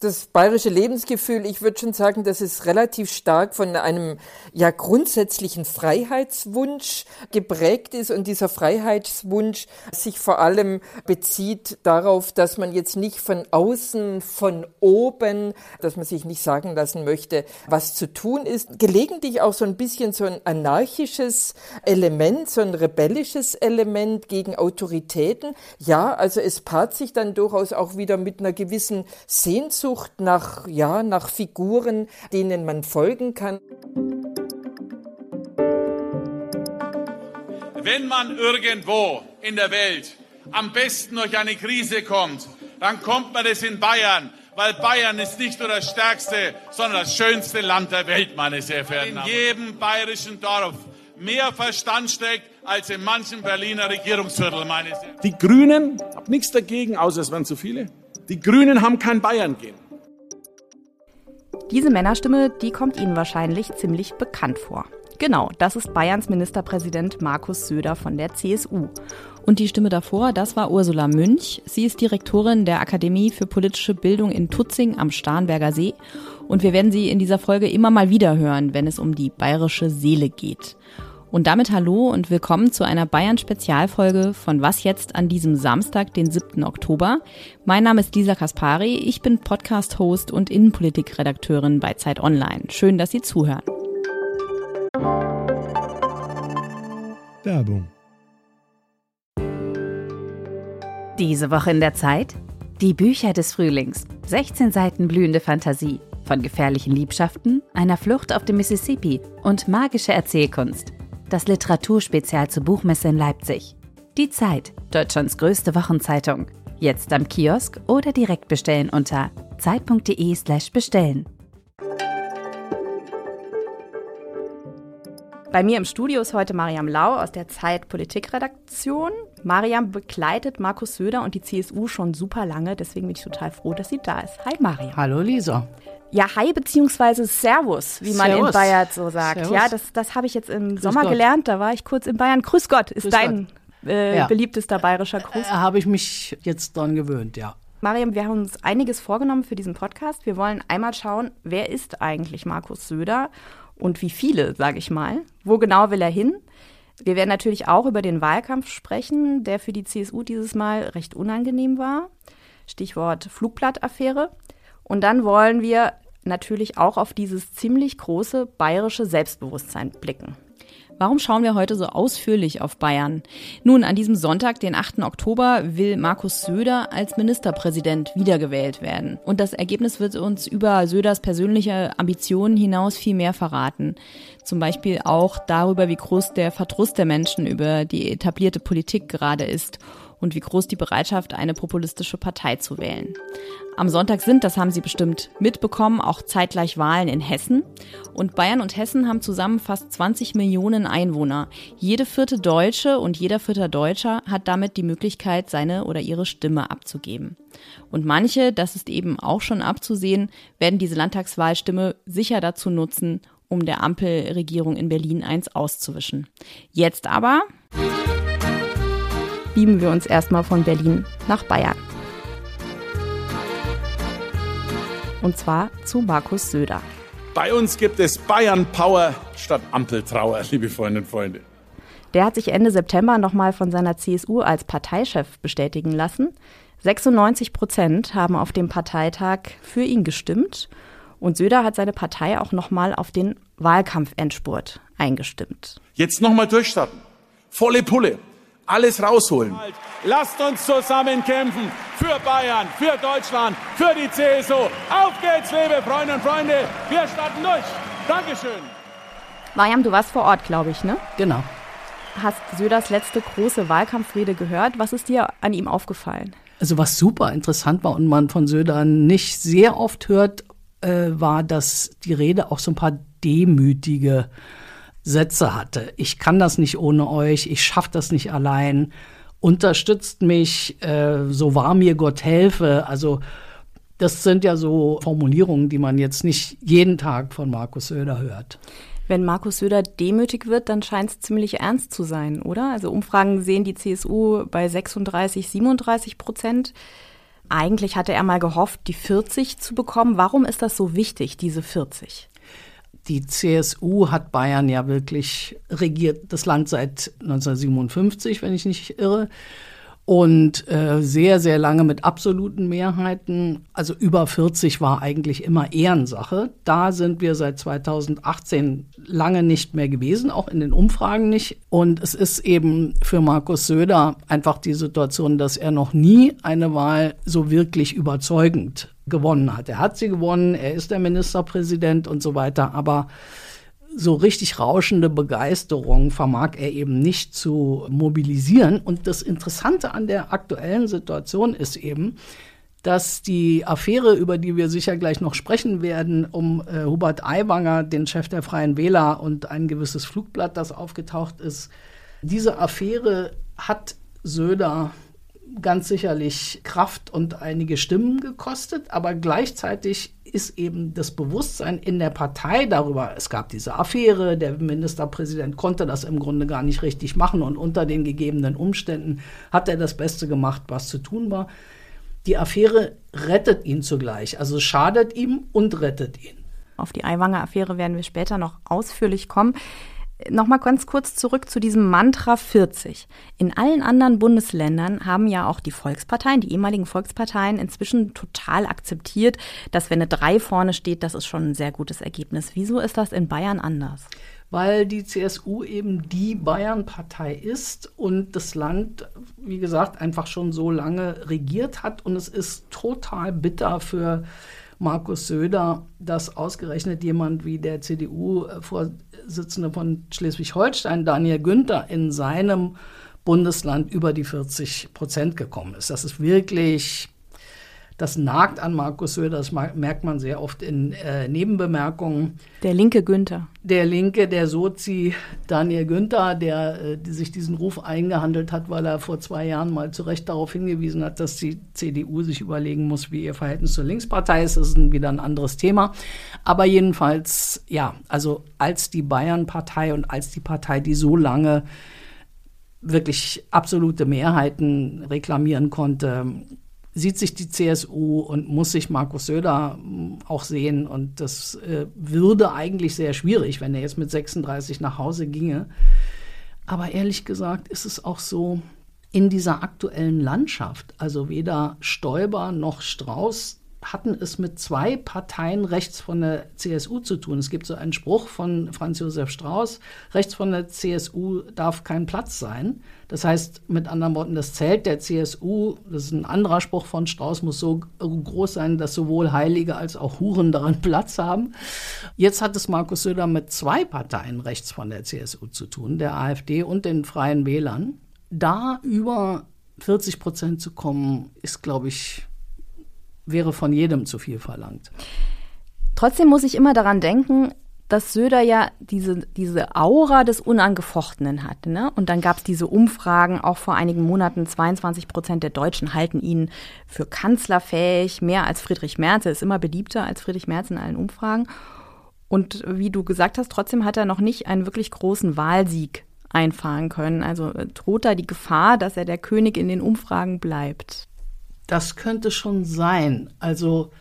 das bayerische Lebensgefühl, ich würde schon sagen, dass es relativ stark von einem ja grundsätzlichen Freiheitswunsch geprägt ist und dieser Freiheitswunsch sich vor allem bezieht darauf, dass man jetzt nicht von außen, von oben, dass man sich nicht sagen lassen möchte, was zu tun ist. Gelegentlich auch so ein bisschen so ein anarchisches Element, so ein rebellisches Element gegen Autoritäten. Ja, also es paart sich dann durchaus auch wieder mit einer gewissen Sehnsucht nach, ja, nach Figuren, denen man folgen kann. Wenn man irgendwo in der Welt am besten durch eine Krise kommt, dann kommt man es in Bayern, weil Bayern ist nicht nur das stärkste, sondern das schönste Land der Welt, meine sehr verehrten Damen. In jedem bayerischen Dorf mehr Verstand steckt als in manchen Berliner Regierungsviertel, meine sehr Die Grünen, habe nichts dagegen, außer es waren zu viele. Die Grünen haben kein Bayern gehen. Diese Männerstimme, die kommt Ihnen wahrscheinlich ziemlich bekannt vor. Genau, das ist Bayerns Ministerpräsident Markus Söder von der CSU. Und die Stimme davor, das war Ursula Münch. Sie ist Direktorin der Akademie für politische Bildung in Tutzing am Starnberger See. Und wir werden sie in dieser Folge immer mal wieder hören, wenn es um die bayerische Seele geht. Und damit hallo und willkommen zu einer Bayern-Spezialfolge von Was jetzt an diesem Samstag, den 7. Oktober. Mein Name ist Lisa Kaspari, ich bin Podcast-Host und Innenpolitik-Redakteurin bei Zeit Online. Schön, dass Sie zuhören. Werbung. Diese Woche in der Zeit? Die Bücher des Frühlings. 16 Seiten blühende Fantasie. Von gefährlichen Liebschaften, einer Flucht auf dem Mississippi und magische Erzählkunst das Literaturspezial zur Buchmesse in Leipzig. Die Zeit, Deutschlands größte Wochenzeitung. Jetzt am Kiosk oder direkt bestellen unter zeit.de/slash bestellen. Bei mir im Studio ist heute Mariam Lau aus der Zeit Politikredaktion. Mariam begleitet Markus Söder und die CSU schon super lange, deswegen bin ich total froh, dass sie da ist. Hi Mariam. Hallo Lisa. Ja, Hi beziehungsweise Servus, wie man Servus. in Bayern so sagt. Servus. Ja, das, das habe ich jetzt im Grüß Sommer Gott. gelernt. Da war ich kurz in Bayern. Grüß Gott ist Grüß dein äh, ja. beliebtester bayerischer Gruß. Äh, habe ich mich jetzt dran gewöhnt, ja. Mariam, wir haben uns einiges vorgenommen für diesen Podcast. Wir wollen einmal schauen, wer ist eigentlich Markus Söder und wie viele, sage ich mal. Wo genau will er hin? Wir werden natürlich auch über den Wahlkampf sprechen, der für die CSU dieses Mal recht unangenehm war. Stichwort Flugblattaffäre. Und dann wollen wir natürlich auch auf dieses ziemlich große bayerische Selbstbewusstsein blicken. Warum schauen wir heute so ausführlich auf Bayern? Nun, an diesem Sonntag, den 8. Oktober, will Markus Söder als Ministerpräsident wiedergewählt werden. Und das Ergebnis wird uns über Söders persönliche Ambitionen hinaus viel mehr verraten. Zum Beispiel auch darüber, wie groß der Verdruss der Menschen über die etablierte Politik gerade ist und wie groß die Bereitschaft, eine populistische Partei zu wählen. Am Sonntag sind, das haben Sie bestimmt mitbekommen, auch zeitgleich Wahlen in Hessen. Und Bayern und Hessen haben zusammen fast 20 Millionen Einwohner. Jede vierte Deutsche und jeder vierte Deutscher hat damit die Möglichkeit, seine oder ihre Stimme abzugeben. Und manche, das ist eben auch schon abzusehen, werden diese Landtagswahlstimme sicher dazu nutzen, um der Ampelregierung in Berlin eins auszuwischen. Jetzt aber beamen wir uns erstmal von Berlin nach Bayern. Und zwar zu Markus Söder. Bei uns gibt es Bayern Power statt Ampeltrauer, liebe Freundinnen und Freunde. Der hat sich Ende September nochmal von seiner CSU als Parteichef bestätigen lassen. 96 Prozent haben auf dem Parteitag für ihn gestimmt. Und Söder hat seine Partei auch nochmal auf den Wahlkampfendspurt eingestimmt. Jetzt nochmal durchstarten. Volle Pulle alles rausholen. Lasst uns zusammen kämpfen für Bayern, für Deutschland, für die CSU. Auf geht's, liebe Freunde und Freunde. Wir starten durch. Dankeschön. Mariam, du warst vor Ort, glaube ich, ne? Genau. Hast Söders letzte große Wahlkampfrede gehört? Was ist dir an ihm aufgefallen? Also was super interessant war und man von Söder nicht sehr oft hört, äh, war, dass die Rede auch so ein paar demütige Sätze hatte. Ich kann das nicht ohne euch, ich schaffe das nicht allein, unterstützt mich, äh, so wahr mir Gott helfe. Also das sind ja so Formulierungen, die man jetzt nicht jeden Tag von Markus Söder hört. Wenn Markus Söder demütig wird, dann scheint es ziemlich ernst zu sein, oder? Also Umfragen sehen die CSU bei 36, 37 Prozent. Eigentlich hatte er mal gehofft, die 40 zu bekommen. Warum ist das so wichtig, diese 40? Die CSU hat Bayern ja wirklich regiert, das Land seit 1957, wenn ich nicht irre und äh, sehr, sehr lange mit absoluten Mehrheiten. Also über 40 war eigentlich immer Ehrensache. Da sind wir seit 2018 lange nicht mehr gewesen, auch in den Umfragen nicht. Und es ist eben für Markus Söder einfach die Situation, dass er noch nie eine Wahl so wirklich überzeugend gewonnen hat. Er hat sie gewonnen, er ist der Ministerpräsident und so weiter, aber so richtig rauschende Begeisterung vermag er eben nicht zu mobilisieren. Und das Interessante an der aktuellen Situation ist eben, dass die Affäre, über die wir sicher gleich noch sprechen werden, um äh, Hubert Aiwanger, den Chef der Freien Wähler und ein gewisses Flugblatt, das aufgetaucht ist, diese Affäre hat Söder ganz sicherlich Kraft und einige Stimmen gekostet, aber gleichzeitig ist eben das Bewusstsein in der Partei darüber, es gab diese Affäre, der Ministerpräsident konnte das im Grunde gar nicht richtig machen und unter den gegebenen Umständen hat er das Beste gemacht, was zu tun war. Die Affäre rettet ihn zugleich, also schadet ihm und rettet ihn. Auf die Aiwanger Affäre werden wir später noch ausführlich kommen. Nochmal ganz kurz zurück zu diesem Mantra 40. In allen anderen Bundesländern haben ja auch die Volksparteien, die ehemaligen Volksparteien, inzwischen total akzeptiert, dass wenn eine 3 vorne steht, das ist schon ein sehr gutes Ergebnis. Wieso ist das in Bayern anders? Weil die CSU eben die Bayern-Partei ist und das Land, wie gesagt, einfach schon so lange regiert hat. Und es ist total bitter für Markus Söder, dass ausgerechnet jemand wie der CDU-Vorsitzende von Schleswig-Holstein, Daniel Günther, in seinem Bundesland über die 40 Prozent gekommen ist. Das ist wirklich das nagt an Markus Söder, das merkt man sehr oft in äh, Nebenbemerkungen. Der linke Günther. Der linke, der Sozi Daniel Günther, der äh, die sich diesen Ruf eingehandelt hat, weil er vor zwei Jahren mal zu Recht darauf hingewiesen hat, dass die CDU sich überlegen muss, wie ihr Verhältnis zur Linkspartei ist. Das ist ein, wieder ein anderes Thema. Aber jedenfalls, ja, also als die Bayern-Partei und als die Partei, die so lange wirklich absolute Mehrheiten reklamieren konnte, sieht sich die CSU und muss sich Markus Söder hm, auch sehen. Und das äh, würde eigentlich sehr schwierig, wenn er jetzt mit 36 nach Hause ginge. Aber ehrlich gesagt ist es auch so, in dieser aktuellen Landschaft, also weder Stoiber noch Strauß hatten es mit zwei Parteien rechts von der CSU zu tun. Es gibt so einen Spruch von Franz Josef Strauß, rechts von der CSU darf kein Platz sein. Das heißt, mit anderen Worten, das Zelt der CSU, das ist ein anderer Spruch von Strauß, muss so groß sein, dass sowohl Heilige als auch Huren daran Platz haben. Jetzt hat es Markus Söder mit zwei Parteien rechts von der CSU zu tun, der AfD und den Freien Wählern. Da über 40 Prozent zu kommen, ist, glaube ich, wäre von jedem zu viel verlangt. Trotzdem muss ich immer daran denken, dass Söder ja diese, diese Aura des Unangefochtenen hat. Ne? Und dann gab es diese Umfragen, auch vor einigen Monaten, 22 Prozent der Deutschen halten ihn für kanzlerfähig, mehr als Friedrich Merz. Er ist immer beliebter als Friedrich Merz in allen Umfragen. Und wie du gesagt hast, trotzdem hat er noch nicht einen wirklich großen Wahlsieg einfahren können. Also äh, droht da die Gefahr, dass er der König in den Umfragen bleibt. Das könnte schon sein. Also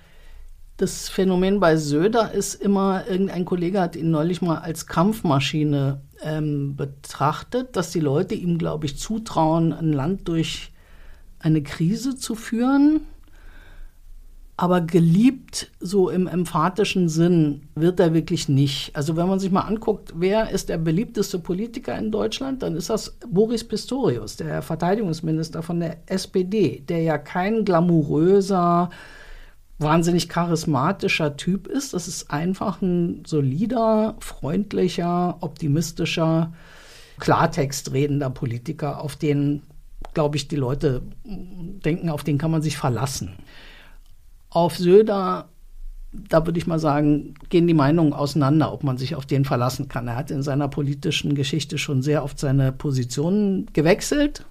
das Phänomen bei Söder ist immer, irgendein Kollege hat ihn neulich mal als Kampfmaschine ähm, betrachtet, dass die Leute ihm, glaube ich, zutrauen, ein Land durch eine Krise zu führen. Aber geliebt, so im emphatischen Sinn, wird er wirklich nicht. Also wenn man sich mal anguckt, wer ist der beliebteste Politiker in Deutschland, dann ist das Boris Pistorius, der Verteidigungsminister von der SPD, der ja kein glamouröser, wahnsinnig charismatischer Typ ist. Das ist einfach ein solider, freundlicher, optimistischer, klartextredender Politiker, auf den, glaube ich, die Leute denken, auf den kann man sich verlassen. Auf Söder, da würde ich mal sagen, gehen die Meinungen auseinander, ob man sich auf den verlassen kann. Er hat in seiner politischen Geschichte schon sehr oft seine Positionen gewechselt.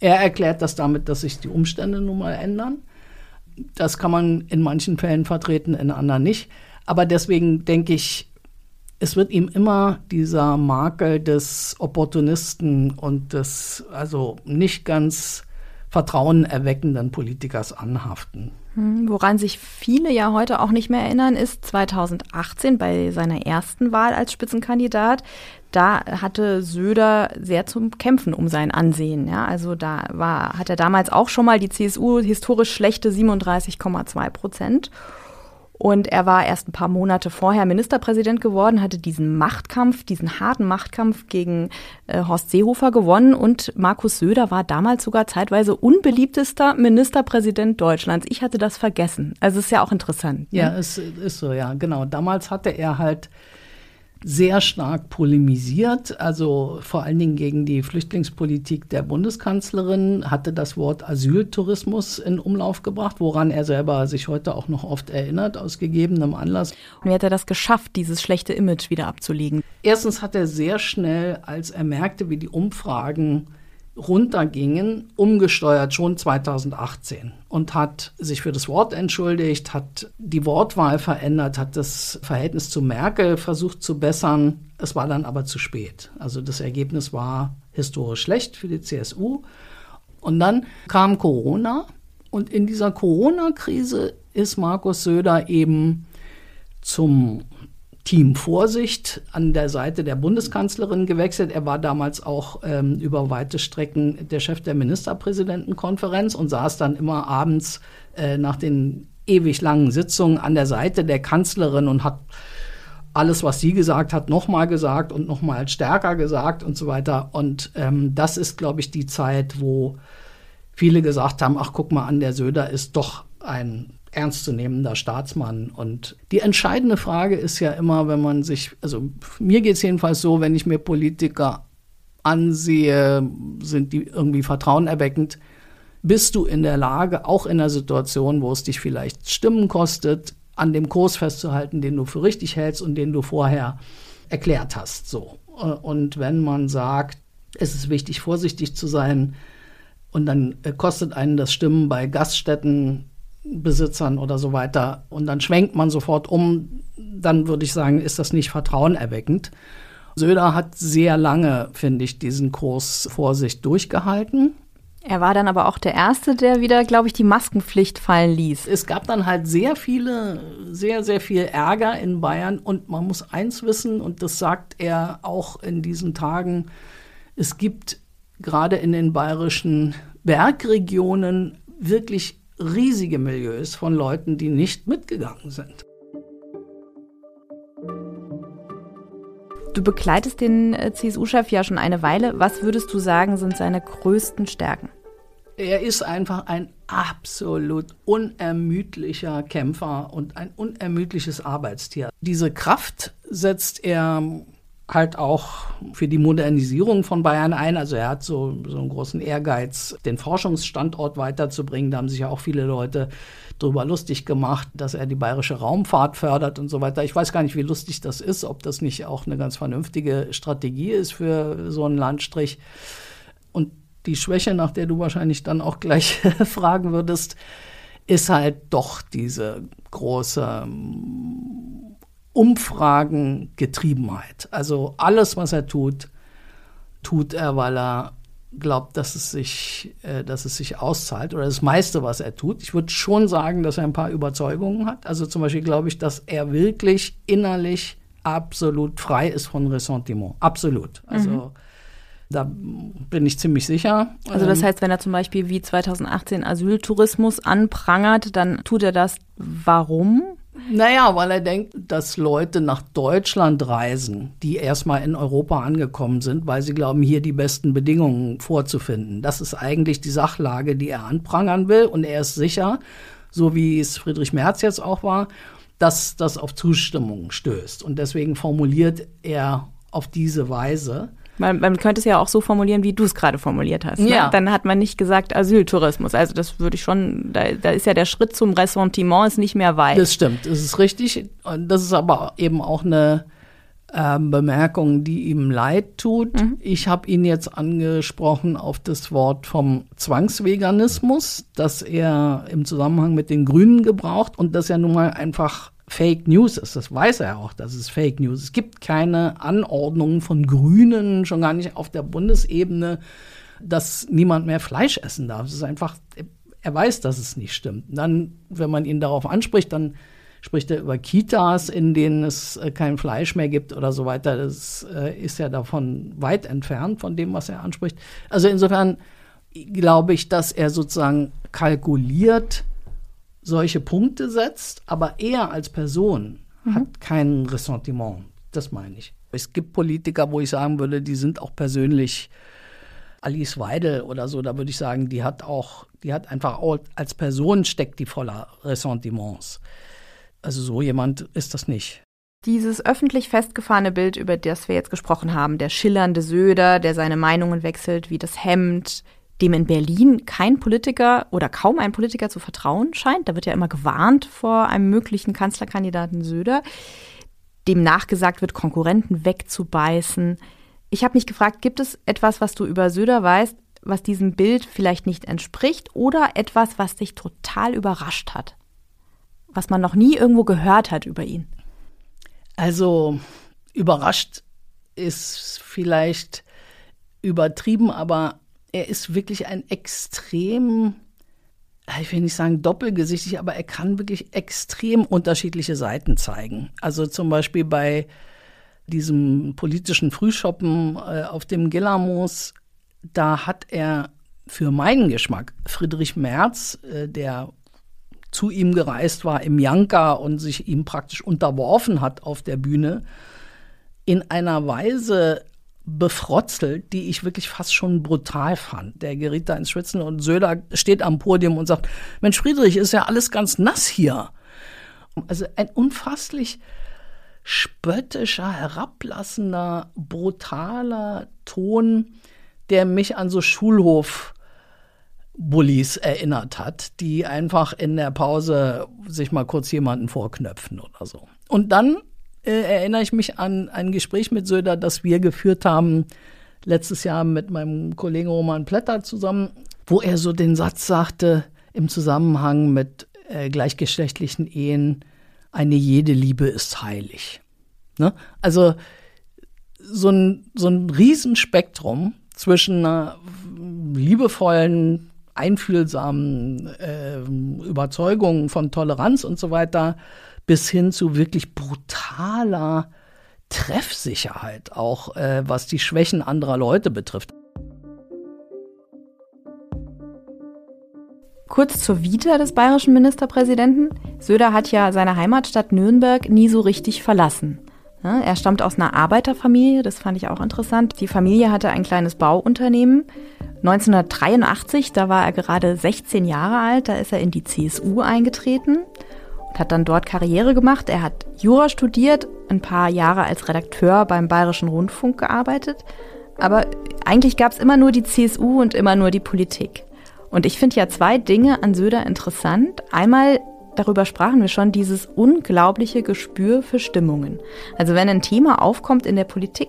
Er erklärt das damit, dass sich die Umstände nun mal ändern. Das kann man in manchen Fällen vertreten, in anderen nicht. Aber deswegen denke ich, es wird ihm immer dieser Makel des Opportunisten und des also nicht ganz vertrauenerweckenden Politikers anhaften. Hm, woran sich viele ja heute auch nicht mehr erinnern, ist 2018 bei seiner ersten Wahl als Spitzenkandidat. Da hatte Söder sehr zum Kämpfen um sein Ansehen. Ja, also da war, hat er damals auch schon mal die CSU historisch schlechte 37,2 Prozent. Und er war erst ein paar Monate vorher Ministerpräsident geworden, hatte diesen Machtkampf, diesen harten Machtkampf gegen äh, Horst Seehofer gewonnen. Und Markus Söder war damals sogar zeitweise unbeliebtester Ministerpräsident Deutschlands. Ich hatte das vergessen. Also ist ja auch interessant. Ne? Ja, es ist so, ja, genau. Damals hatte er halt sehr stark polemisiert, also vor allen Dingen gegen die Flüchtlingspolitik der Bundeskanzlerin, hatte das Wort Asyltourismus in Umlauf gebracht, woran er selber sich heute auch noch oft erinnert, aus gegebenem Anlass. Und wie hat er das geschafft, dieses schlechte Image wieder abzulegen? Erstens hat er sehr schnell, als er merkte, wie die Umfragen runtergingen, umgesteuert schon 2018 und hat sich für das Wort entschuldigt, hat die Wortwahl verändert, hat das Verhältnis zu Merkel versucht zu bessern. Es war dann aber zu spät. Also das Ergebnis war historisch schlecht für die CSU. Und dann kam Corona und in dieser Corona-Krise ist Markus Söder eben zum Team Vorsicht an der Seite der Bundeskanzlerin gewechselt. Er war damals auch ähm, über weite Strecken der Chef der Ministerpräsidentenkonferenz und saß dann immer abends äh, nach den ewig langen Sitzungen an der Seite der Kanzlerin und hat alles, was sie gesagt hat, nochmal gesagt und nochmal stärker gesagt und so weiter. Und ähm, das ist, glaube ich, die Zeit, wo viele gesagt haben, ach guck mal an, der Söder ist doch ein ernstzunehmender Staatsmann. Und die entscheidende Frage ist ja immer, wenn man sich, also mir geht es jedenfalls so, wenn ich mir Politiker ansehe, sind die irgendwie vertrauenerweckend. Bist du in der Lage, auch in einer Situation, wo es dich vielleicht Stimmen kostet, an dem Kurs festzuhalten, den du für richtig hältst und den du vorher erklärt hast, so. Und wenn man sagt, es ist wichtig, vorsichtig zu sein, und dann kostet einen das Stimmen bei Gaststätten Besitzern oder so weiter und dann schwenkt man sofort um, dann würde ich sagen, ist das nicht vertrauenerweckend. Söder hat sehr lange, finde ich, diesen Kurs Vorsicht durchgehalten. Er war dann aber auch der Erste, der wieder, glaube ich, die Maskenpflicht fallen ließ. Es gab dann halt sehr viele, sehr, sehr viel Ärger in Bayern. Und man muss eins wissen, und das sagt er auch in diesen Tagen, es gibt gerade in den bayerischen Bergregionen wirklich riesige Milieus von Leuten, die nicht mitgegangen sind. Du begleitest den äh, CSU-Chef ja schon eine Weile. Was würdest du sagen, sind seine größten Stärken? Er ist einfach ein absolut unermüdlicher Kämpfer und ein unermüdliches Arbeitstier. Diese Kraft setzt er halt auch für die Modernisierung von Bayern ein. Also er hat so, so einen großen Ehrgeiz, den Forschungsstandort weiterzubringen. Da haben sich ja auch viele Leute darüber lustig gemacht, dass er die bayerische Raumfahrt fördert und so weiter. Ich weiß gar nicht, wie lustig das ist, ob das nicht auch eine ganz vernünftige Strategie ist für so einen Landstrich. Und die Schwäche, nach der du wahrscheinlich dann auch gleich fragen würdest, ist halt doch diese große Umfragengetriebenheit. Also alles, was er tut, tut er, weil er glaubt, dass es sich, äh, dass es sich auszahlt oder das meiste, was er tut. Ich würde schon sagen, dass er ein paar Überzeugungen hat. Also zum Beispiel glaube ich, dass er wirklich innerlich absolut frei ist von Ressentiment. Absolut. Also mhm. Da bin ich ziemlich sicher. Also das ähm, heißt, wenn er zum Beispiel wie 2018 Asyltourismus anprangert, dann tut er das warum? Naja, weil er denkt, dass Leute nach Deutschland reisen, die erstmal in Europa angekommen sind, weil sie glauben, hier die besten Bedingungen vorzufinden. Das ist eigentlich die Sachlage, die er anprangern will. Und er ist sicher, so wie es Friedrich Merz jetzt auch war, dass das auf Zustimmung stößt. Und deswegen formuliert er auf diese Weise. Man, man könnte es ja auch so formulieren, wie du es gerade formuliert hast. Ne? Ja. Dann hat man nicht gesagt Asyltourismus. Also das würde ich schon, da, da ist ja der Schritt zum Ressentiment ist nicht mehr weit. Das stimmt, das ist richtig. Das ist aber eben auch eine äh, Bemerkung, die ihm leid tut. Mhm. Ich habe ihn jetzt angesprochen auf das Wort vom Zwangsveganismus, das er im Zusammenhang mit den Grünen gebraucht und das ja nun mal einfach Fake News ist. Das weiß er auch, dass es Fake News. Es gibt keine Anordnungen von Grünen, schon gar nicht auf der Bundesebene, dass niemand mehr Fleisch essen darf. Es ist einfach, er weiß, dass es nicht stimmt. Und dann, wenn man ihn darauf anspricht, dann spricht er über Kitas, in denen es äh, kein Fleisch mehr gibt oder so weiter. Das äh, ist ja davon weit entfernt von dem, was er anspricht. Also insofern glaube ich, dass er sozusagen kalkuliert solche Punkte setzt, aber er als Person mhm. hat kein Ressentiment. Das meine ich. Es gibt Politiker, wo ich sagen würde, die sind auch persönlich Alice Weidel oder so, da würde ich sagen, die hat auch, die hat einfach auch, als Person steckt die voller Ressentiments. Also so jemand ist das nicht. Dieses öffentlich festgefahrene Bild, über das wir jetzt gesprochen haben, der schillernde Söder, der seine Meinungen wechselt, wie das Hemd, dem in Berlin kein Politiker oder kaum ein Politiker zu vertrauen scheint. Da wird ja immer gewarnt vor einem möglichen Kanzlerkandidaten Söder, dem nachgesagt wird, Konkurrenten wegzubeißen. Ich habe mich gefragt, gibt es etwas, was du über Söder weißt, was diesem Bild vielleicht nicht entspricht oder etwas, was dich total überrascht hat? Was man noch nie irgendwo gehört hat über ihn? Also überrascht ist vielleicht übertrieben, aber er ist wirklich ein extrem, ich will nicht sagen doppelgesichtig, aber er kann wirklich extrem unterschiedliche Seiten zeigen. Also zum Beispiel bei diesem politischen Frühschoppen äh, auf dem Gillermoos, da hat er für meinen Geschmack Friedrich Merz, äh, der zu ihm gereist war im Janka und sich ihm praktisch unterworfen hat auf der Bühne, in einer Weise befrotzelt, die ich wirklich fast schon brutal fand. Der geriet da ins Schwitzen und Söder steht am Podium und sagt, Mensch Friedrich, ist ja alles ganz nass hier. Also ein unfasslich spöttischer, herablassender, brutaler Ton, der mich an so Schulhof Bullies erinnert hat, die einfach in der Pause sich mal kurz jemanden vorknöpfen oder so. Und dann äh, erinnere ich mich an ein Gespräch mit Söder, das wir geführt haben letztes Jahr mit meinem Kollegen Roman Plätter zusammen, wo er so den Satz sagte im Zusammenhang mit äh, gleichgeschlechtlichen Ehen, eine jede Liebe ist heilig. Ne? Also so ein, so ein Riesenspektrum zwischen einer liebevollen, einfühlsamen äh, Überzeugung von Toleranz und so weiter bis hin zu wirklich brutaler Treffsicherheit, auch äh, was die Schwächen anderer Leute betrifft. Kurz zur Vita des bayerischen Ministerpräsidenten. Söder hat ja seine Heimatstadt Nürnberg nie so richtig verlassen. Er stammt aus einer Arbeiterfamilie, das fand ich auch interessant. Die Familie hatte ein kleines Bauunternehmen. 1983, da war er gerade 16 Jahre alt, da ist er in die CSU eingetreten hat dann dort Karriere gemacht. Er hat Jura studiert, ein paar Jahre als Redakteur beim Bayerischen Rundfunk gearbeitet. Aber eigentlich gab es immer nur die CSU und immer nur die Politik. Und ich finde ja zwei Dinge an Söder interessant. Einmal, darüber sprachen wir schon, dieses unglaubliche Gespür für Stimmungen. Also wenn ein Thema aufkommt in der Politik,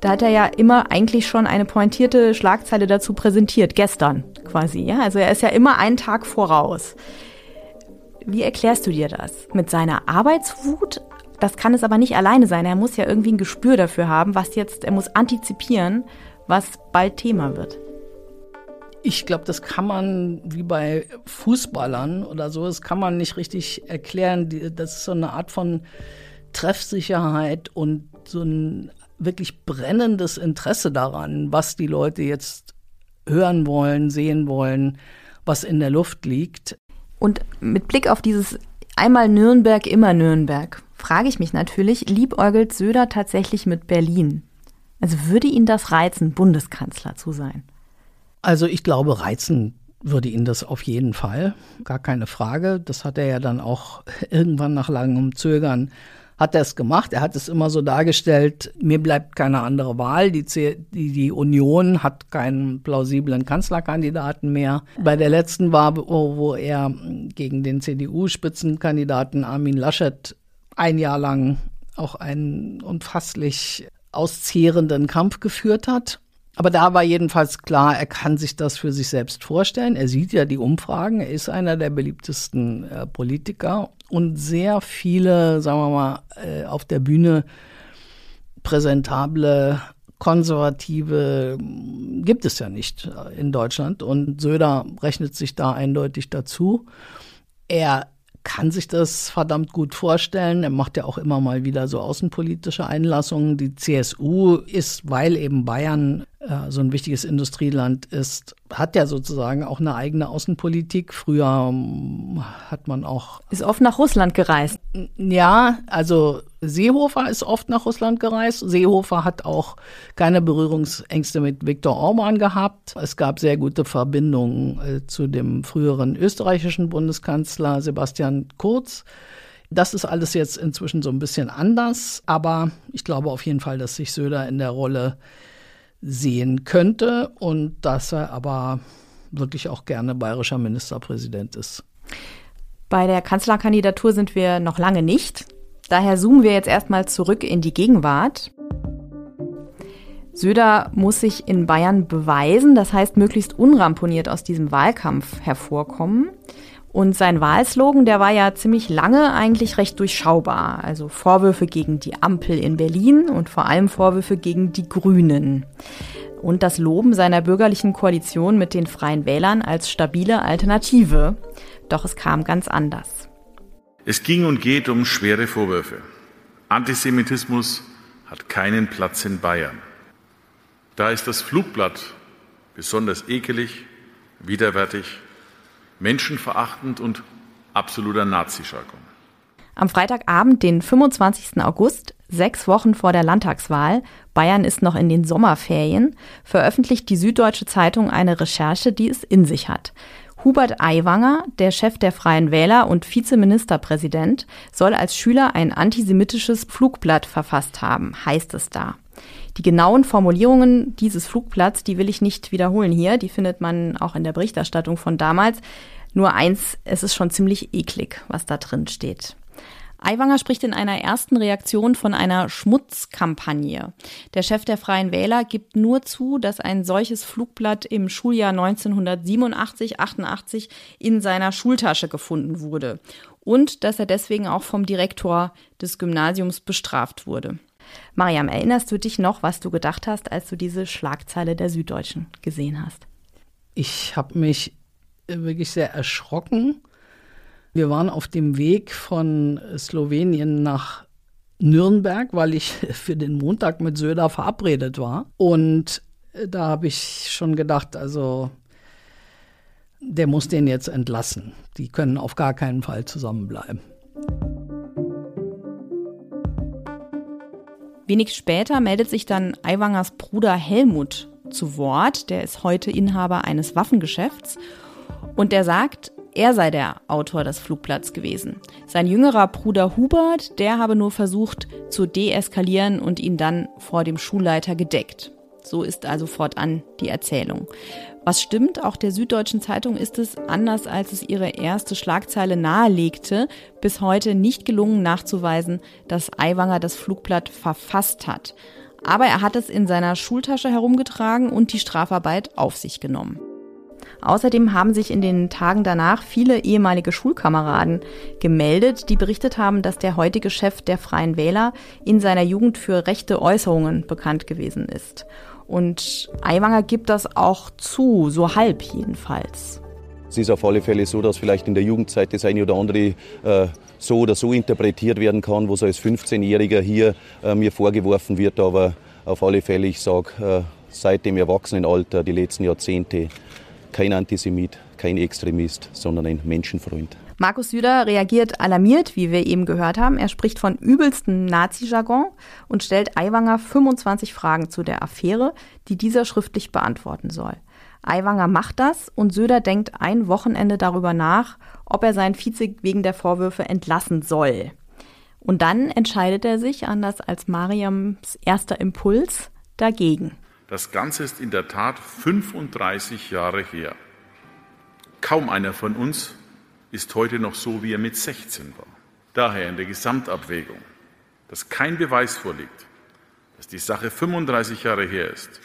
da hat er ja immer eigentlich schon eine pointierte Schlagzeile dazu präsentiert, gestern quasi. Ja? Also er ist ja immer einen Tag voraus. Wie erklärst du dir das? Mit seiner Arbeitswut? Das kann es aber nicht alleine sein. Er muss ja irgendwie ein Gespür dafür haben, was jetzt, er muss antizipieren, was bald Thema wird. Ich glaube, das kann man wie bei Fußballern oder so, das kann man nicht richtig erklären. Das ist so eine Art von Treffsicherheit und so ein wirklich brennendes Interesse daran, was die Leute jetzt hören wollen, sehen wollen, was in der Luft liegt. Und mit Blick auf dieses einmal Nürnberg, immer Nürnberg, frage ich mich natürlich, liebäugelt Söder tatsächlich mit Berlin? Also würde ihn das reizen, Bundeskanzler zu sein? Also ich glaube, reizen würde ihn das auf jeden Fall, gar keine Frage. Das hat er ja dann auch irgendwann nach langem Zögern hat er es gemacht. Er hat es immer so dargestellt, mir bleibt keine andere Wahl. Die, die, die Union hat keinen plausiblen Kanzlerkandidaten mehr. Bei der letzten Wahl, wo, wo er gegen den CDU-Spitzenkandidaten Armin Laschet ein Jahr lang auch einen unfasslich auszehrenden Kampf geführt hat, aber da war jedenfalls klar, er kann sich das für sich selbst vorstellen. Er sieht ja die Umfragen, er ist einer der beliebtesten äh, Politiker und sehr viele, sagen wir mal, äh, auf der Bühne präsentable Konservative gibt es ja nicht in Deutschland und Söder rechnet sich da eindeutig dazu. Er kann sich das verdammt gut vorstellen. Er macht ja auch immer mal wieder so außenpolitische Einlassungen. Die CSU ist, weil eben Bayern äh, so ein wichtiges Industrieland ist, hat ja sozusagen auch eine eigene Außenpolitik. Früher ähm, hat man auch. Ist oft nach Russland gereist. Ja, also Seehofer ist oft nach Russland gereist. Seehofer hat auch keine Berührungsängste mit Viktor Orban gehabt. Es gab sehr gute Verbindungen äh, zu dem früheren österreichischen Bundeskanzler Sebastian Kurz. Das ist alles jetzt inzwischen so ein bisschen anders, aber ich glaube auf jeden Fall, dass sich Söder in der Rolle sehen könnte und dass er aber wirklich auch gerne bayerischer Ministerpräsident ist. Bei der Kanzlerkandidatur sind wir noch lange nicht. Daher zoomen wir jetzt erstmal zurück in die Gegenwart. Söder muss sich in Bayern beweisen, das heißt möglichst unramponiert aus diesem Wahlkampf hervorkommen. Und sein Wahlslogan, der war ja ziemlich lange eigentlich recht durchschaubar. Also Vorwürfe gegen die Ampel in Berlin und vor allem Vorwürfe gegen die Grünen. Und das Loben seiner bürgerlichen Koalition mit den Freien Wählern als stabile Alternative. Doch es kam ganz anders. Es ging und geht um schwere Vorwürfe. Antisemitismus hat keinen Platz in Bayern. Da ist das Flugblatt besonders ekelig, widerwärtig menschenverachtend und absoluter Nazi-Jargon. Am Freitagabend, den 25. August, sechs Wochen vor der Landtagswahl, Bayern ist noch in den Sommerferien, veröffentlicht die Süddeutsche Zeitung eine Recherche, die es in sich hat. Hubert Aiwanger, der Chef der Freien Wähler und Vizeministerpräsident, soll als Schüler ein antisemitisches Flugblatt verfasst haben, heißt es da. Die genauen Formulierungen dieses Flugblatts, die will ich nicht wiederholen hier, die findet man auch in der Berichterstattung von damals. Nur eins, es ist schon ziemlich eklig, was da drin steht. Aiwanger spricht in einer ersten Reaktion von einer Schmutzkampagne. Der Chef der Freien Wähler gibt nur zu, dass ein solches Flugblatt im Schuljahr 1987-88 in seiner Schultasche gefunden wurde und dass er deswegen auch vom Direktor des Gymnasiums bestraft wurde. Mariam, erinnerst du dich noch, was du gedacht hast, als du diese Schlagzeile der Süddeutschen gesehen hast? Ich habe mich wirklich sehr erschrocken. Wir waren auf dem Weg von Slowenien nach Nürnberg, weil ich für den Montag mit Söder verabredet war. Und da habe ich schon gedacht, also der muss den jetzt entlassen. Die können auf gar keinen Fall zusammenbleiben. Wenig später meldet sich dann Aiwangers Bruder Helmut zu Wort. Der ist heute Inhaber eines Waffengeschäfts. Und der sagt, er sei der Autor des Flugblatts gewesen. Sein jüngerer Bruder Hubert, der habe nur versucht zu deeskalieren und ihn dann vor dem Schulleiter gedeckt. So ist also fortan die Erzählung. Was stimmt, auch der Süddeutschen Zeitung ist es, anders als es ihre erste Schlagzeile nahelegte, bis heute nicht gelungen nachzuweisen, dass Aiwanger das Flugblatt verfasst hat. Aber er hat es in seiner Schultasche herumgetragen und die Strafarbeit auf sich genommen. Außerdem haben sich in den Tagen danach viele ehemalige Schulkameraden gemeldet, die berichtet haben, dass der heutige Chef der Freien Wähler in seiner Jugend für rechte Äußerungen bekannt gewesen ist. Und Aiwanger gibt das auch zu, so halb jedenfalls. Es ist auf alle Fälle so, dass vielleicht in der Jugendzeit das eine oder andere äh, so oder so interpretiert werden kann, was als 15-Jähriger hier äh, mir vorgeworfen wird. Aber auf alle Fälle, ich sage, äh, seit dem Erwachsenenalter, die letzten Jahrzehnte, kein Antisemit, kein Extremist, sondern ein Menschenfreund. Markus Süder reagiert alarmiert, wie wir eben gehört haben. Er spricht von übelstem Nazi-Jargon und stellt Aiwanger 25 Fragen zu der Affäre, die dieser schriftlich beantworten soll. Aiwanger macht das und Söder denkt ein Wochenende darüber nach, ob er seinen Vize wegen der Vorwürfe entlassen soll. Und dann entscheidet er sich, anders als Mariams erster Impuls, dagegen. Das Ganze ist in der Tat 35 Jahre her. Kaum einer von uns ist heute noch so, wie er mit 16 war. Daher in der Gesamtabwägung, dass kein Beweis vorliegt, dass die Sache 35 Jahre her ist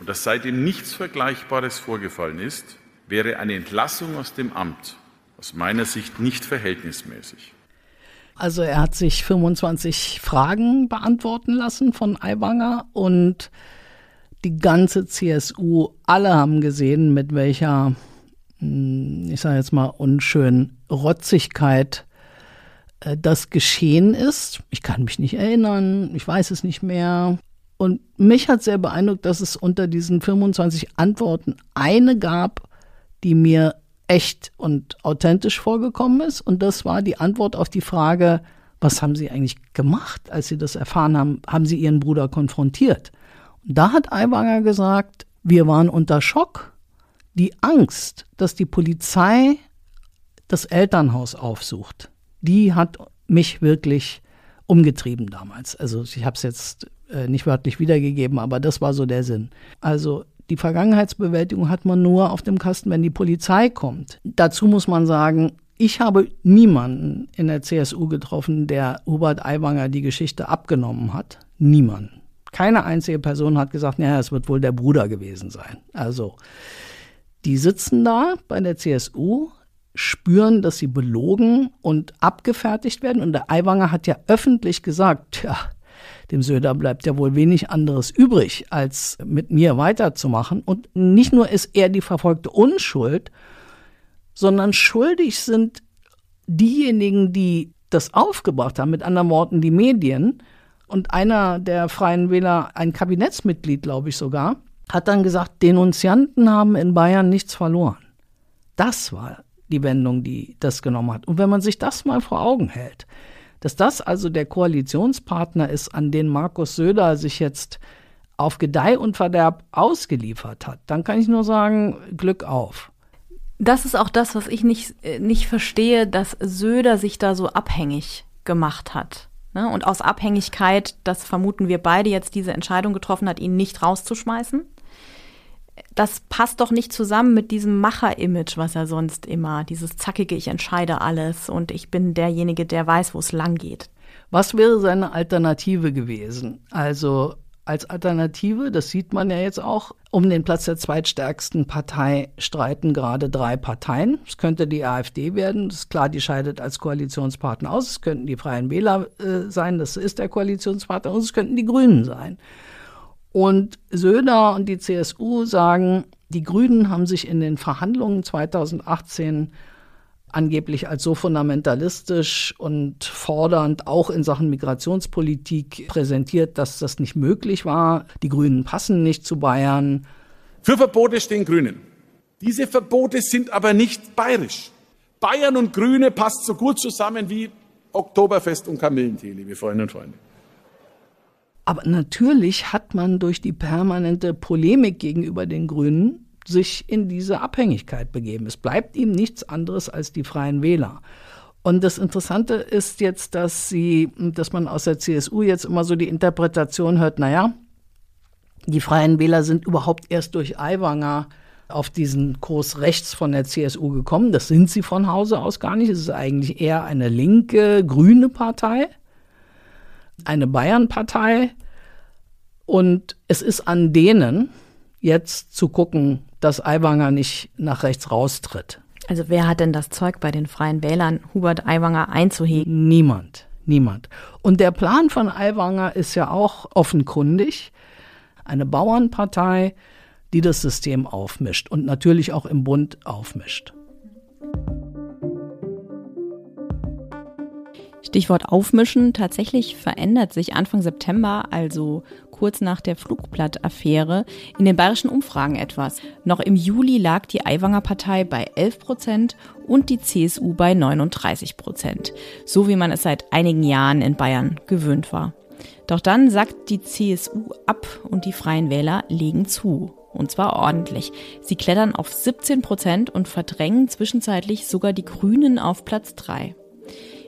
und dass seitdem nichts Vergleichbares vorgefallen ist, wäre eine Entlassung aus dem Amt aus meiner Sicht nicht verhältnismäßig. Also er hat sich 25 Fragen beantworten lassen von Aiwanger und die ganze CSU, alle haben gesehen, mit welcher, hm, ich sage jetzt mal, unschönen Rotzigkeit äh, das geschehen ist. Ich kann mich nicht erinnern, ich weiß es nicht mehr. Und mich hat sehr beeindruckt, dass es unter diesen 25 Antworten eine gab, die mir echt und authentisch vorgekommen ist. Und das war die Antwort auf die Frage, was haben Sie eigentlich gemacht, als Sie das erfahren haben? Haben Sie Ihren Bruder konfrontiert? Da hat Aiwanger gesagt, wir waren unter Schock. Die Angst, dass die Polizei das Elternhaus aufsucht, die hat mich wirklich umgetrieben damals. Also ich habe es jetzt äh, nicht wörtlich wiedergegeben, aber das war so der Sinn. Also die Vergangenheitsbewältigung hat man nur auf dem Kasten, wenn die Polizei kommt. Dazu muss man sagen, ich habe niemanden in der CSU getroffen, der Hubert Aiwanger die Geschichte abgenommen hat. Niemanden. Keine einzige Person hat gesagt, naja, es wird wohl der Bruder gewesen sein. Also, die sitzen da bei der CSU, spüren, dass sie belogen und abgefertigt werden. Und der Aiwanger hat ja öffentlich gesagt, ja, dem Söder bleibt ja wohl wenig anderes übrig, als mit mir weiterzumachen. Und nicht nur ist er die verfolgte Unschuld, sondern schuldig sind diejenigen, die das aufgebracht haben, mit anderen Worten die Medien. Und einer der Freien Wähler, ein Kabinettsmitglied, glaube ich sogar, hat dann gesagt, Denunzianten haben in Bayern nichts verloren. Das war die Wendung, die das genommen hat. Und wenn man sich das mal vor Augen hält, dass das also der Koalitionspartner ist, an den Markus Söder sich jetzt auf Gedeih und Verderb ausgeliefert hat, dann kann ich nur sagen, Glück auf. Das ist auch das, was ich nicht, äh, nicht verstehe, dass Söder sich da so abhängig gemacht hat. Ne? Und aus Abhängigkeit, das vermuten wir beide jetzt diese Entscheidung getroffen hat, ihn nicht rauszuschmeißen das passt doch nicht zusammen mit diesem Macher-Image, was er sonst immer, dieses zackige, ich entscheide alles und ich bin derjenige, der weiß, wo es lang geht. Was wäre seine Alternative gewesen? Also als Alternative, das sieht man ja jetzt auch, um den Platz der zweitstärksten Partei streiten gerade drei Parteien. Es könnte die AfD werden, das ist klar, die scheidet als Koalitionspartner aus. Es könnten die Freien Wähler äh, sein, das ist der Koalitionspartner, und es könnten die Grünen sein. Und Söder und die CSU sagen, die Grünen haben sich in den Verhandlungen 2018 angeblich als so fundamentalistisch und fordernd auch in Sachen Migrationspolitik präsentiert, dass das nicht möglich war. Die Grünen passen nicht zu Bayern. Für Verbote stehen Grünen. Diese Verbote sind aber nicht bayerisch. Bayern und Grüne passt so gut zusammen wie Oktoberfest und Kamillentee, liebe Freundinnen und Freunde. Aber natürlich hat man durch die permanente Polemik gegenüber den Grünen sich in diese Abhängigkeit begeben. Es bleibt ihm nichts anderes als die freien Wähler. Und das Interessante ist jetzt, dass sie, dass man aus der CSU jetzt immer so die Interpretation hört, naja, die freien Wähler sind überhaupt erst durch Aiwanger auf diesen Kurs rechts von der CSU gekommen. Das sind sie von Hause aus gar nicht. Es ist eigentlich eher eine linke, grüne Partei eine Bayernpartei und es ist an denen jetzt zu gucken, dass Aiwanger nicht nach rechts raustritt. Also wer hat denn das Zeug bei den Freien Wählern, Hubert Aiwanger einzuhegen? Niemand, niemand. Und der Plan von Aiwanger ist ja auch offenkundig. Eine Bauernpartei, die das System aufmischt und natürlich auch im Bund aufmischt. Stichwort aufmischen. Tatsächlich verändert sich Anfang September, also kurz nach der Flugblattaffäre, in den bayerischen Umfragen etwas. Noch im Juli lag die Aiwanger Partei bei 11 Prozent und die CSU bei 39 Prozent. So wie man es seit einigen Jahren in Bayern gewöhnt war. Doch dann sackt die CSU ab und die Freien Wähler legen zu. Und zwar ordentlich. Sie klettern auf 17 Prozent und verdrängen zwischenzeitlich sogar die Grünen auf Platz 3.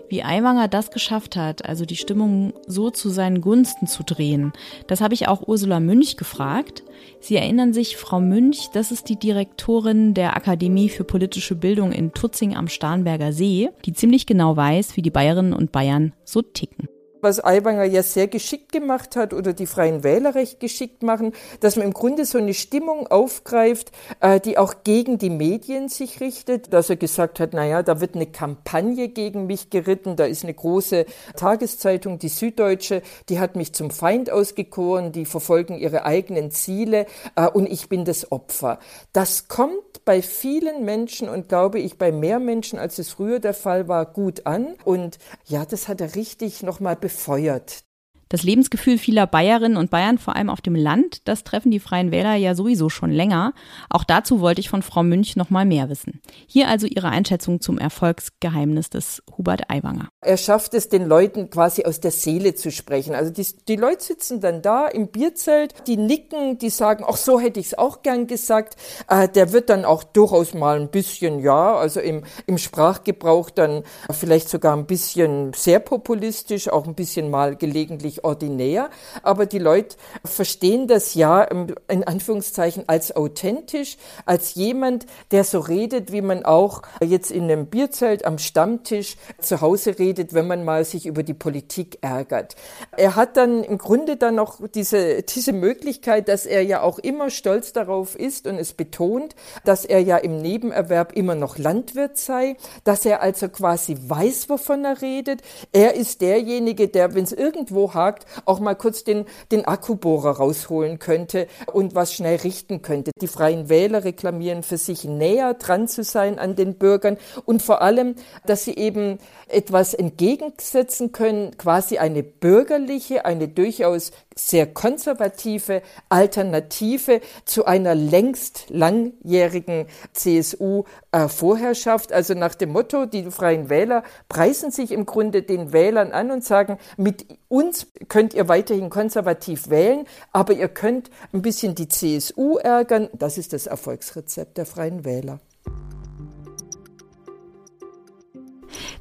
Wie Aiwanger das geschafft hat, also die Stimmung so zu seinen Gunsten zu drehen, das habe ich auch Ursula Münch gefragt. Sie erinnern sich, Frau Münch, das ist die Direktorin der Akademie für politische Bildung in Tutzing am Starnberger See, die ziemlich genau weiß, wie die Bayerinnen und Bayern so ticken. Was Aiwanger ja sehr geschickt gemacht hat oder die Freien Wähler recht geschickt machen, dass man im Grunde so eine Stimmung aufgreift, äh, die auch gegen die Medien sich richtet, dass er gesagt hat, naja, da wird eine Kampagne gegen mich geritten, da ist eine große Tageszeitung, die Süddeutsche, die hat mich zum Feind ausgekoren, die verfolgen ihre eigenen Ziele äh, und ich bin das Opfer. Das kommt bei vielen Menschen und glaube ich bei mehr Menschen, als es früher der Fall war, gut an und ja, das hat er richtig nochmal befeuert. Das Lebensgefühl vieler Bayerinnen und Bayern, vor allem auf dem Land, das treffen die Freien Wähler ja sowieso schon länger. Auch dazu wollte ich von Frau Münch noch mal mehr wissen. Hier also ihre Einschätzung zum Erfolgsgeheimnis des Hubert Aiwanger. Er schafft es, den Leuten quasi aus der Seele zu sprechen. Also die, die Leute sitzen dann da im Bierzelt, die nicken, die sagen, ach so hätte ich es auch gern gesagt. Äh, der wird dann auch durchaus mal ein bisschen, ja, also im, im Sprachgebrauch dann vielleicht sogar ein bisschen sehr populistisch, auch ein bisschen mal gelegentlich ordinär, aber die Leute verstehen das ja in Anführungszeichen als authentisch, als jemand, der so redet, wie man auch jetzt in einem Bierzelt am Stammtisch zu Hause redet, wenn man mal sich über die Politik ärgert. Er hat dann im Grunde dann noch diese, diese Möglichkeit, dass er ja auch immer stolz darauf ist und es betont, dass er ja im Nebenerwerb immer noch Landwirt sei, dass er also quasi weiß, wovon er redet. Er ist derjenige, der, wenn es irgendwo hakt, gefragt, auch mal kurz den, den Akkubohrer rausholen könnte und was schnell richten könnte. Die Freien Wähler reklamieren für sich näher dran zu sein an den Bürgern und vor allem, dass sie eben etwas entgegensetzen können, quasi eine bürgerliche, eine durchaus sehr konservative Alternative zu einer längst langjährigen CSU-Vorherrschaft. Also nach dem Motto, die Freien Wähler preisen sich im Grunde den Wählern an und sagen, mit uns könnt ihr weiterhin konservativ wählen, aber ihr könnt ein bisschen die CSU ärgern. Das ist das Erfolgsrezept der Freien Wähler.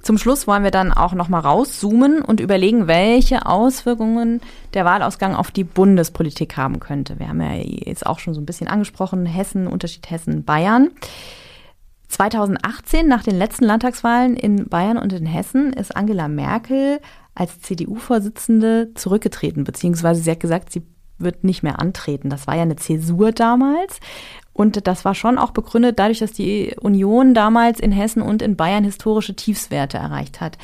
Zum Schluss wollen wir dann auch nochmal rauszoomen und überlegen, welche Auswirkungen der Wahlausgang auf die Bundespolitik haben könnte. Wir haben ja jetzt auch schon so ein bisschen angesprochen, Hessen, Unterschied Hessen, Bayern. 2018, nach den letzten Landtagswahlen in Bayern und in Hessen, ist Angela Merkel als CDU-Vorsitzende zurückgetreten, beziehungsweise sie hat gesagt, sie wird nicht mehr antreten. Das war ja eine Zäsur damals. Und das war schon auch begründet dadurch, dass die Union damals in Hessen und in Bayern historische Tiefswerte erreicht hat.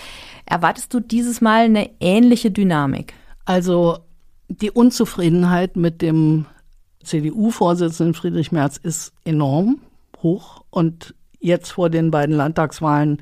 Erwartest du dieses Mal eine ähnliche Dynamik? Also die Unzufriedenheit mit dem CDU-Vorsitzenden Friedrich Merz ist enorm hoch. Und jetzt vor den beiden Landtagswahlen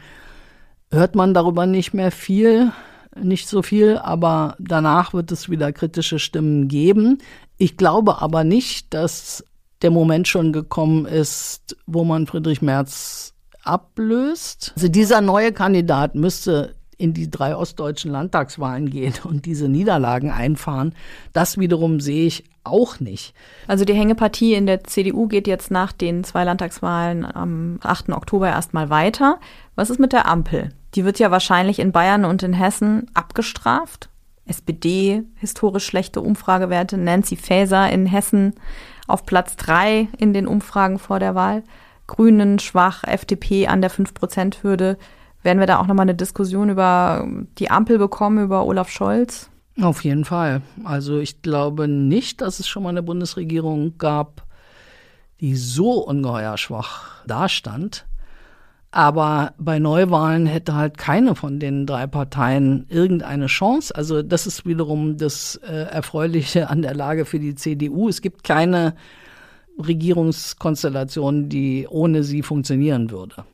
hört man darüber nicht mehr viel, nicht so viel, aber danach wird es wieder kritische Stimmen geben. Ich glaube aber nicht, dass der Moment schon gekommen ist, wo man Friedrich Merz ablöst. Also dieser neue Kandidat müsste in die drei ostdeutschen Landtagswahlen gehen und diese Niederlagen einfahren. Das wiederum sehe ich auch nicht. Also die Hängepartie in der CDU geht jetzt nach den zwei Landtagswahlen am 8. Oktober erstmal weiter. Was ist mit der Ampel? Die wird ja wahrscheinlich in Bayern und in Hessen abgestraft. SPD, historisch schlechte Umfragewerte. Nancy Faeser in Hessen auf Platz drei in den Umfragen vor der Wahl. Grünen schwach, FDP an der 5-Prozent-Hürde. Werden wir da auch nochmal eine Diskussion über die Ampel bekommen, über Olaf Scholz? Auf jeden Fall. Also ich glaube nicht, dass es schon mal eine Bundesregierung gab, die so ungeheuer schwach dastand. Aber bei Neuwahlen hätte halt keine von den drei Parteien irgendeine Chance. Also das ist wiederum das äh, Erfreuliche an der Lage für die CDU. Es gibt keine Regierungskonstellation, die ohne sie funktionieren würde.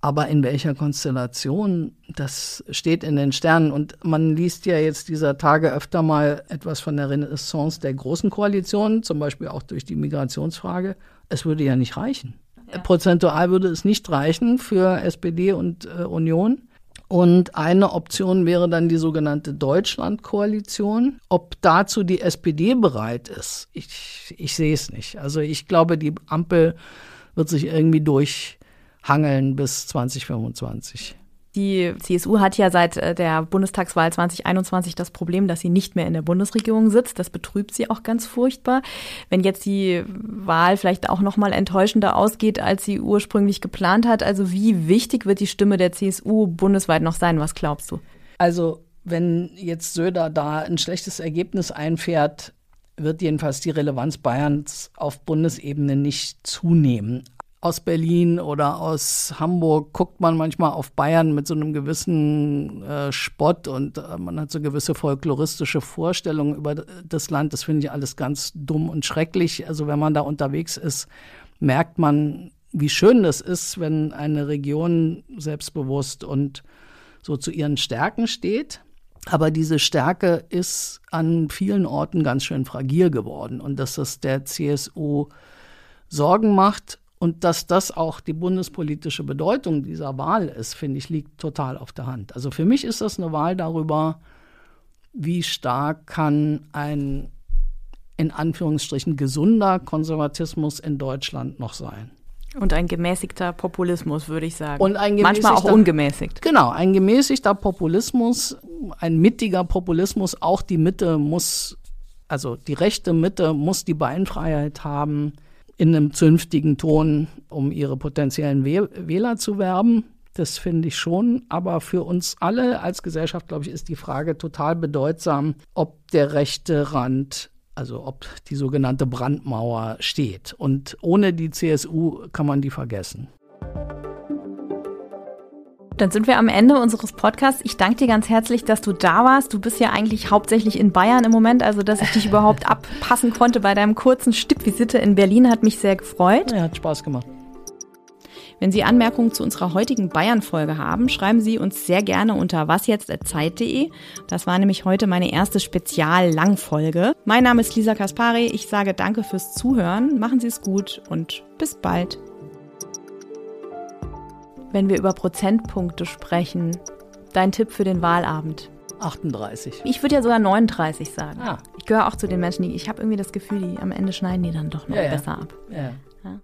Aber in welcher Konstellation, das steht in den Sternen. Und man liest ja jetzt dieser Tage öfter mal etwas von der Renaissance der großen Koalition, zum Beispiel auch durch die Migrationsfrage. Es würde ja nicht reichen. Ja. Prozentual würde es nicht reichen für SPD und äh, Union. Und eine Option wäre dann die sogenannte Deutschlandkoalition. Ob dazu die SPD bereit ist, ich, ich sehe es nicht. Also ich glaube, die Ampel wird sich irgendwie durchhangeln bis 2025. Die CSU hat ja seit äh, der Bundestagswahl 2021 das Problem, dass sie nicht mehr in der Bundesregierung sitzt. Das betrübt sie auch ganz furchtbar. Wenn jetzt die Wahl vielleicht auch noch mal enttäuschender ausgeht, als sie ursprünglich geplant hat, also wie wichtig wird die Stimme der CSU bundesweit noch sein? Was glaubst du? Also wenn jetzt Söder da ein schlechtes Ergebnis einfährt, wird jedenfalls die Relevanz Bayerns auf Bundesebene nicht zunehmen. Aus Berlin oder aus Hamburg guckt man manchmal auf Bayern mit so einem gewissen äh, Spott und äh, man hat so gewisse folkloristische Vorstellungen über das Land. Das finde ich alles ganz dumm und schrecklich. Also wenn man da unterwegs ist, merkt man, wie schön das ist, wenn eine Region selbstbewusst und so zu ihren Stärken steht. Aber diese Stärke ist an vielen Orten ganz schön fragil geworden und dass das der CSU Sorgen macht und dass das auch die bundespolitische Bedeutung dieser Wahl ist, finde ich, liegt total auf der Hand. Also für mich ist das eine Wahl darüber, wie stark kann ein in Anführungsstrichen gesunder Konservatismus in Deutschland noch sein. Und ein gemäßigter Populismus, würde ich sagen. Und ein Manchmal auch ungemäßigt. Genau, ein gemäßigter Populismus, ein mittiger Populismus. Auch die Mitte muss, also die rechte Mitte muss die Beinfreiheit haben, in einem zünftigen Ton, um ihre potenziellen Wähler zu werben. Das finde ich schon. Aber für uns alle als Gesellschaft, glaube ich, ist die Frage total bedeutsam, ob der rechte Rand also ob die sogenannte Brandmauer steht. Und ohne die CSU kann man die vergessen. Dann sind wir am Ende unseres Podcasts. Ich danke dir ganz herzlich, dass du da warst. Du bist ja eigentlich hauptsächlich in Bayern im Moment, also dass ich dich überhaupt abpassen konnte bei deinem kurzen Stippvisite in Berlin hat mich sehr gefreut. Ja, hat Spaß gemacht. Wenn Sie Anmerkungen zu unserer heutigen Bayern-Folge haben, schreiben Sie uns sehr gerne unter wasjetzt.zeit.de. Das war nämlich heute meine erste Spezial-Langfolge. Mein Name ist Lisa Kaspari. Ich sage danke fürs Zuhören. Machen Sie es gut und bis bald wenn wir über Prozentpunkte sprechen, dein Tipp für den Wahlabend? 38. Ich würde ja sogar 39 sagen. Ah. Ich gehöre auch zu den Menschen, die ich habe irgendwie das Gefühl, die am Ende schneiden die dann doch noch ja, besser ab. Ja. ja.